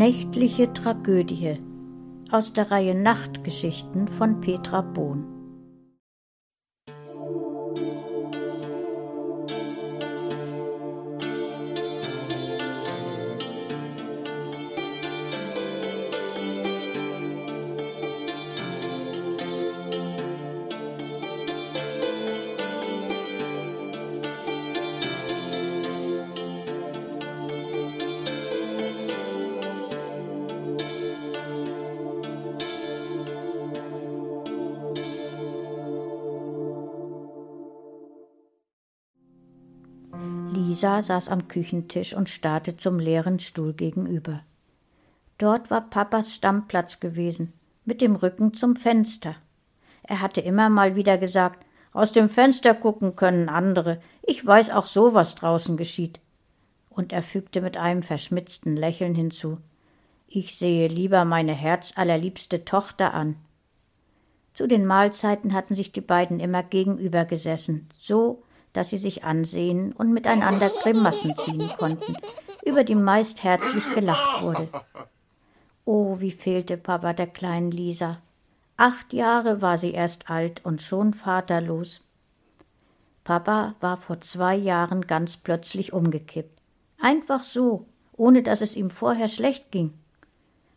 Nächtliche Tragödie aus der Reihe Nachtgeschichten von Petra Bohn. Lisa saß am Küchentisch und starrte zum leeren Stuhl gegenüber. Dort war Papas Stammplatz gewesen, mit dem Rücken zum Fenster. Er hatte immer mal wieder gesagt, aus dem Fenster gucken können andere, ich weiß auch so, was draußen geschieht. Und er fügte mit einem verschmitzten Lächeln hinzu, ich sehe lieber meine herzallerliebste Tochter an. Zu den Mahlzeiten hatten sich die beiden immer gegenüber gesessen, so dass sie sich ansehen und miteinander Grimassen ziehen konnten, über die meist herzlich gelacht wurde. Oh, wie fehlte Papa der kleinen Lisa. Acht Jahre war sie erst alt und schon vaterlos. Papa war vor zwei Jahren ganz plötzlich umgekippt. Einfach so, ohne dass es ihm vorher schlecht ging.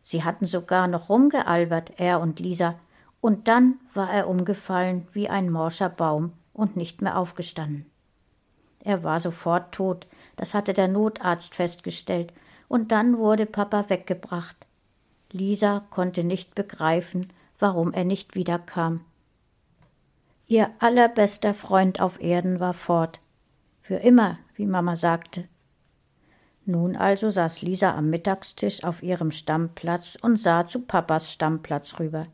Sie hatten sogar noch rumgealbert, er und Lisa, und dann war er umgefallen wie ein morscher Baum und nicht mehr aufgestanden. Er war sofort tot, das hatte der Notarzt festgestellt, und dann wurde Papa weggebracht. Lisa konnte nicht begreifen, warum er nicht wiederkam. Ihr allerbester Freund auf Erden war fort. Für immer, wie Mama sagte. Nun also saß Lisa am Mittagstisch auf ihrem Stammplatz und sah zu Papas Stammplatz rüber.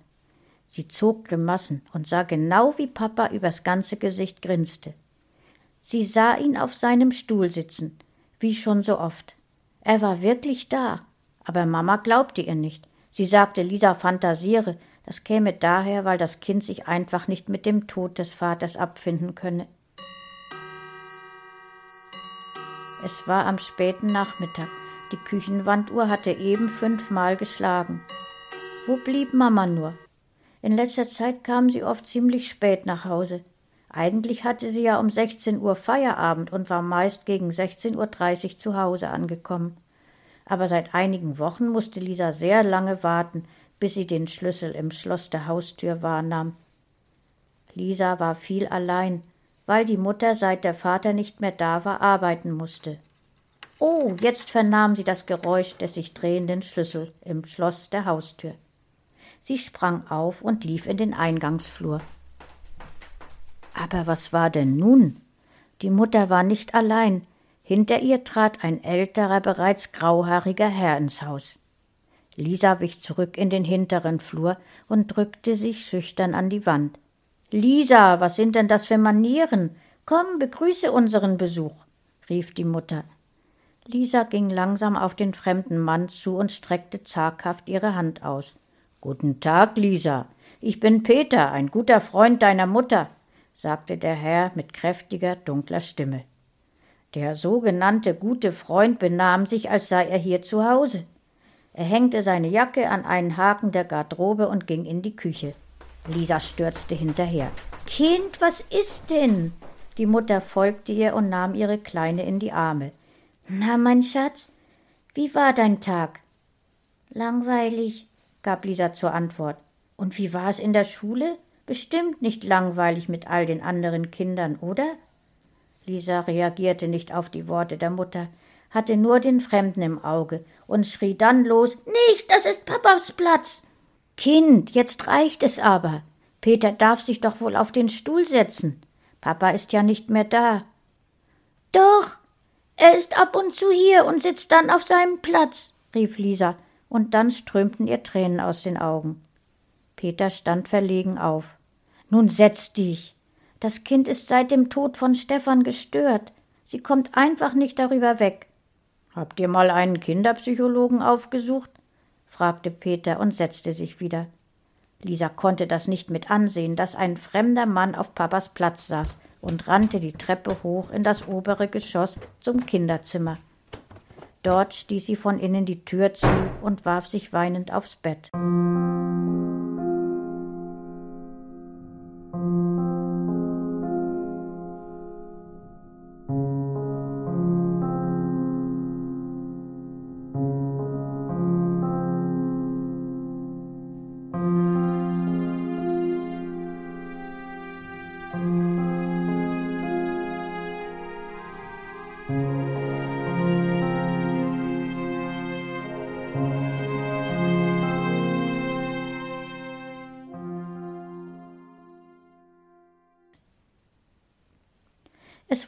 Sie zog Grimassen und sah genau, wie Papa übers ganze Gesicht grinste. Sie sah ihn auf seinem Stuhl sitzen, wie schon so oft. Er war wirklich da, aber Mama glaubte ihr nicht. Sie sagte, Lisa fantasiere, das käme daher, weil das Kind sich einfach nicht mit dem Tod des Vaters abfinden könne. Es war am späten Nachmittag. Die Küchenwanduhr hatte eben fünfmal geschlagen. Wo blieb Mama nur? In letzter Zeit kam sie oft ziemlich spät nach Hause. Eigentlich hatte sie ja um 16 Uhr Feierabend und war meist gegen 16.30 Uhr zu Hause angekommen. Aber seit einigen Wochen musste Lisa sehr lange warten, bis sie den Schlüssel im Schloss der Haustür wahrnahm. Lisa war viel allein, weil die Mutter, seit der Vater nicht mehr da war, arbeiten musste. Oh, jetzt vernahm sie das Geräusch des sich drehenden Schlüssel im Schloss der Haustür. Sie sprang auf und lief in den Eingangsflur. Aber was war denn nun? Die Mutter war nicht allein. Hinter ihr trat ein älterer, bereits grauhaariger Herr ins Haus. Lisa wich zurück in den hinteren Flur und drückte sich schüchtern an die Wand. Lisa, was sind denn das für Manieren? Komm, begrüße unseren Besuch, rief die Mutter. Lisa ging langsam auf den fremden Mann zu und streckte zaghaft ihre Hand aus. Guten Tag, Lisa. Ich bin Peter, ein guter Freund deiner Mutter sagte der Herr mit kräftiger, dunkler Stimme. Der sogenannte gute Freund benahm sich, als sei er hier zu Hause. Er hängte seine Jacke an einen Haken der Garderobe und ging in die Küche. Lisa stürzte hinterher. Kind, was ist denn? Die Mutter folgte ihr und nahm ihre Kleine in die Arme. Na, mein Schatz, wie war dein Tag? Langweilig, gab Lisa zur Antwort. Und wie war es in der Schule? Bestimmt nicht langweilig mit all den anderen Kindern, oder? Lisa reagierte nicht auf die Worte der Mutter, hatte nur den Fremden im Auge und schrie dann los Nicht, das ist Papas Platz. Kind, jetzt reicht es aber. Peter darf sich doch wohl auf den Stuhl setzen. Papa ist ja nicht mehr da. Doch, er ist ab und zu hier und sitzt dann auf seinem Platz, rief Lisa, und dann strömten ihr Tränen aus den Augen. Peter stand verlegen auf. Nun setz dich. Das Kind ist seit dem Tod von Stefan gestört. Sie kommt einfach nicht darüber weg. Habt ihr mal einen Kinderpsychologen aufgesucht? fragte Peter und setzte sich wieder. Lisa konnte das nicht mit ansehen, dass ein fremder Mann auf Papas Platz saß und rannte die Treppe hoch in das obere Geschoss zum Kinderzimmer. Dort stieß sie von innen die Tür zu und warf sich weinend aufs Bett.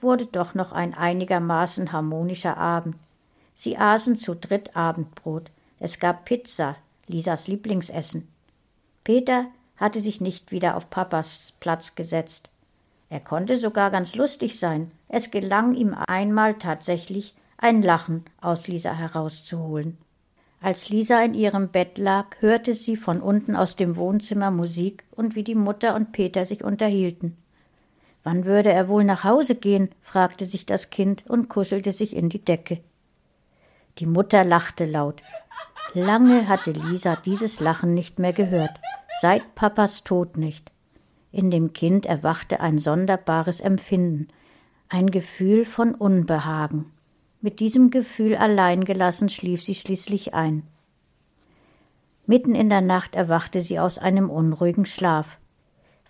Wurde doch noch ein einigermaßen harmonischer Abend. Sie aßen zu dritt Abendbrot. Es gab Pizza, Lisas Lieblingsessen. Peter hatte sich nicht wieder auf Papas Platz gesetzt. Er konnte sogar ganz lustig sein. Es gelang ihm einmal tatsächlich, ein Lachen aus Lisa herauszuholen. Als Lisa in ihrem Bett lag, hörte sie von unten aus dem Wohnzimmer Musik und wie die Mutter und Peter sich unterhielten. Wann würde er wohl nach Hause gehen? fragte sich das Kind und kuschelte sich in die Decke. Die Mutter lachte laut. Lange hatte Lisa dieses Lachen nicht mehr gehört, seit Papas Tod nicht. In dem Kind erwachte ein sonderbares Empfinden, ein Gefühl von Unbehagen. Mit diesem Gefühl allein gelassen schlief sie schließlich ein. Mitten in der Nacht erwachte sie aus einem unruhigen Schlaf.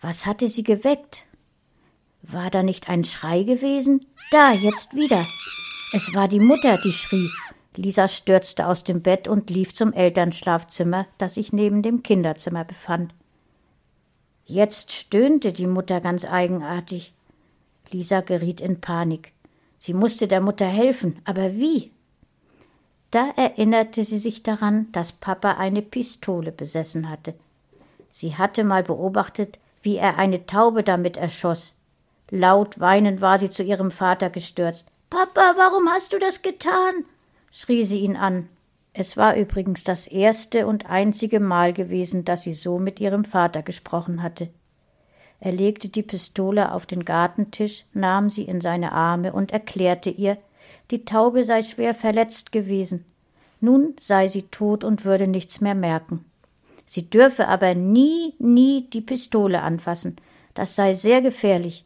Was hatte sie geweckt? War da nicht ein Schrei gewesen? Da, jetzt wieder. Es war die Mutter, die schrie. Lisa stürzte aus dem Bett und lief zum Elternschlafzimmer, das sich neben dem Kinderzimmer befand. Jetzt stöhnte die Mutter ganz eigenartig. Lisa geriet in Panik. Sie musste der Mutter helfen, aber wie? Da erinnerte sie sich daran, dass Papa eine Pistole besessen hatte. Sie hatte mal beobachtet, wie er eine Taube damit erschoss. Laut weinend war sie zu ihrem Vater gestürzt. Papa, warum hast du das getan? schrie sie ihn an. Es war übrigens das erste und einzige Mal gewesen, dass sie so mit ihrem Vater gesprochen hatte. Er legte die Pistole auf den Gartentisch, nahm sie in seine Arme und erklärte ihr, die Taube sei schwer verletzt gewesen. Nun sei sie tot und würde nichts mehr merken. Sie dürfe aber nie, nie die Pistole anfassen. Das sei sehr gefährlich.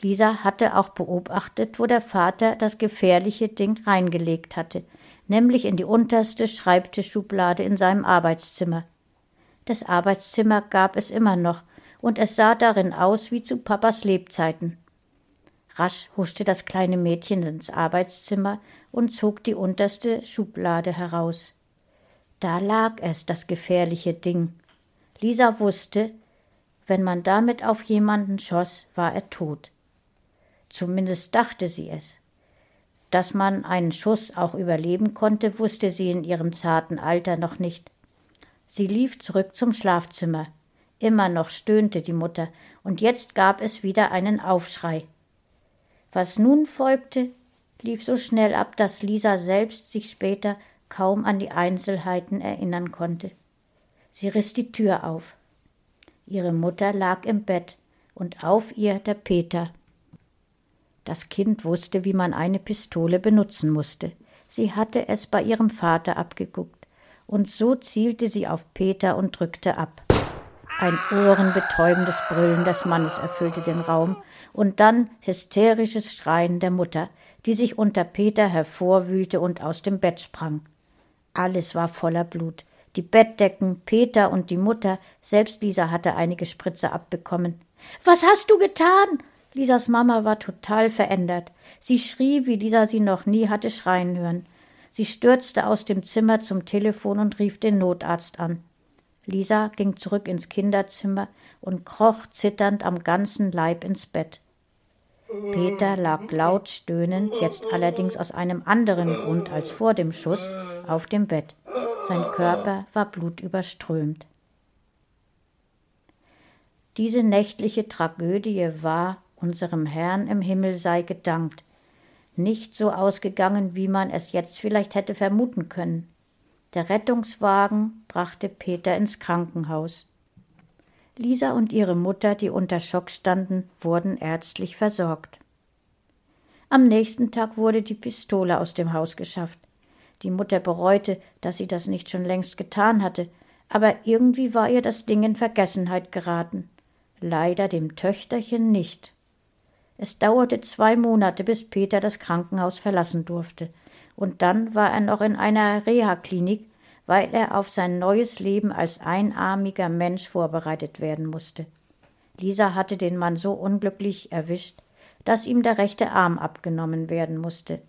Lisa hatte auch beobachtet, wo der Vater das gefährliche Ding reingelegt hatte, nämlich in die unterste Schreibtischschublade in seinem Arbeitszimmer. Das Arbeitszimmer gab es immer noch, und es sah darin aus wie zu Papas Lebzeiten. Rasch huschte das kleine Mädchen ins Arbeitszimmer und zog die unterste Schublade heraus. Da lag es, das gefährliche Ding. Lisa wusste, wenn man damit auf jemanden schoss, war er tot. Zumindest dachte sie es. Dass man einen Schuss auch überleben konnte, wusste sie in ihrem zarten Alter noch nicht. Sie lief zurück zum Schlafzimmer. Immer noch stöhnte die Mutter, und jetzt gab es wieder einen Aufschrei. Was nun folgte, lief so schnell ab, dass Lisa selbst sich später kaum an die Einzelheiten erinnern konnte. Sie riss die Tür auf. Ihre Mutter lag im Bett und auf ihr der Peter. Das Kind wusste, wie man eine Pistole benutzen musste. Sie hatte es bei ihrem Vater abgeguckt, und so zielte sie auf Peter und drückte ab. Ein ohrenbetäubendes Brüllen des Mannes erfüllte den Raum, und dann hysterisches Schreien der Mutter, die sich unter Peter hervorwühlte und aus dem Bett sprang. Alles war voller Blut. Die Bettdecken, Peter und die Mutter, selbst Lisa hatte einige Spritze abbekommen. Was hast du getan? Lisas Mama war total verändert. Sie schrie, wie Lisa sie noch nie hatte schreien hören. Sie stürzte aus dem Zimmer zum Telefon und rief den Notarzt an. Lisa ging zurück ins Kinderzimmer und kroch zitternd am ganzen Leib ins Bett. Peter lag laut stöhnend, jetzt allerdings aus einem anderen Grund als vor dem Schuss, auf dem Bett. Sein Körper war blutüberströmt. Diese nächtliche Tragödie war, unserem Herrn im Himmel sei gedankt, nicht so ausgegangen, wie man es jetzt vielleicht hätte vermuten können. Der Rettungswagen brachte Peter ins Krankenhaus. Lisa und ihre Mutter, die unter Schock standen, wurden ärztlich versorgt. Am nächsten Tag wurde die Pistole aus dem Haus geschafft. Die Mutter bereute, dass sie das nicht schon längst getan hatte, aber irgendwie war ihr das Ding in Vergessenheit geraten. Leider dem Töchterchen nicht. Es dauerte zwei Monate, bis Peter das Krankenhaus verlassen durfte, und dann war er noch in einer Reha-Klinik, weil er auf sein neues Leben als einarmiger Mensch vorbereitet werden musste. Lisa hatte den Mann so unglücklich erwischt, dass ihm der rechte Arm abgenommen werden musste.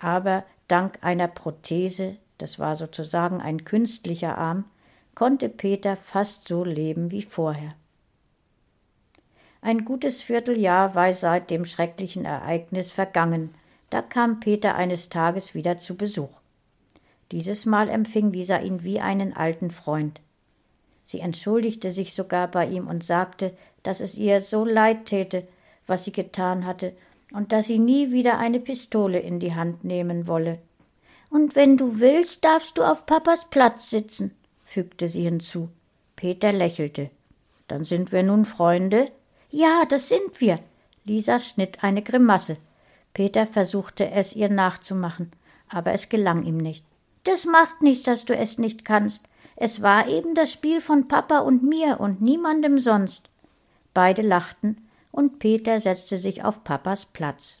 Aber dank einer Prothese, das war sozusagen ein künstlicher Arm, konnte Peter fast so leben wie vorher. Ein gutes Vierteljahr war seit dem schrecklichen Ereignis vergangen, da kam Peter eines Tages wieder zu Besuch. Dieses Mal empfing Lisa ihn wie einen alten Freund. Sie entschuldigte sich sogar bei ihm und sagte, dass es ihr so leid täte, was sie getan hatte, und dass sie nie wieder eine Pistole in die Hand nehmen wolle. Und wenn du willst, darfst du auf Papas Platz sitzen, fügte sie hinzu. Peter lächelte. Dann sind wir nun Freunde? Ja, das sind wir. Lisa schnitt eine Grimasse. Peter versuchte es ihr nachzumachen, aber es gelang ihm nicht. Das macht nichts, dass du es nicht kannst. Es war eben das Spiel von Papa und mir und niemandem sonst. Beide lachten, und Peter setzte sich auf Papas Platz.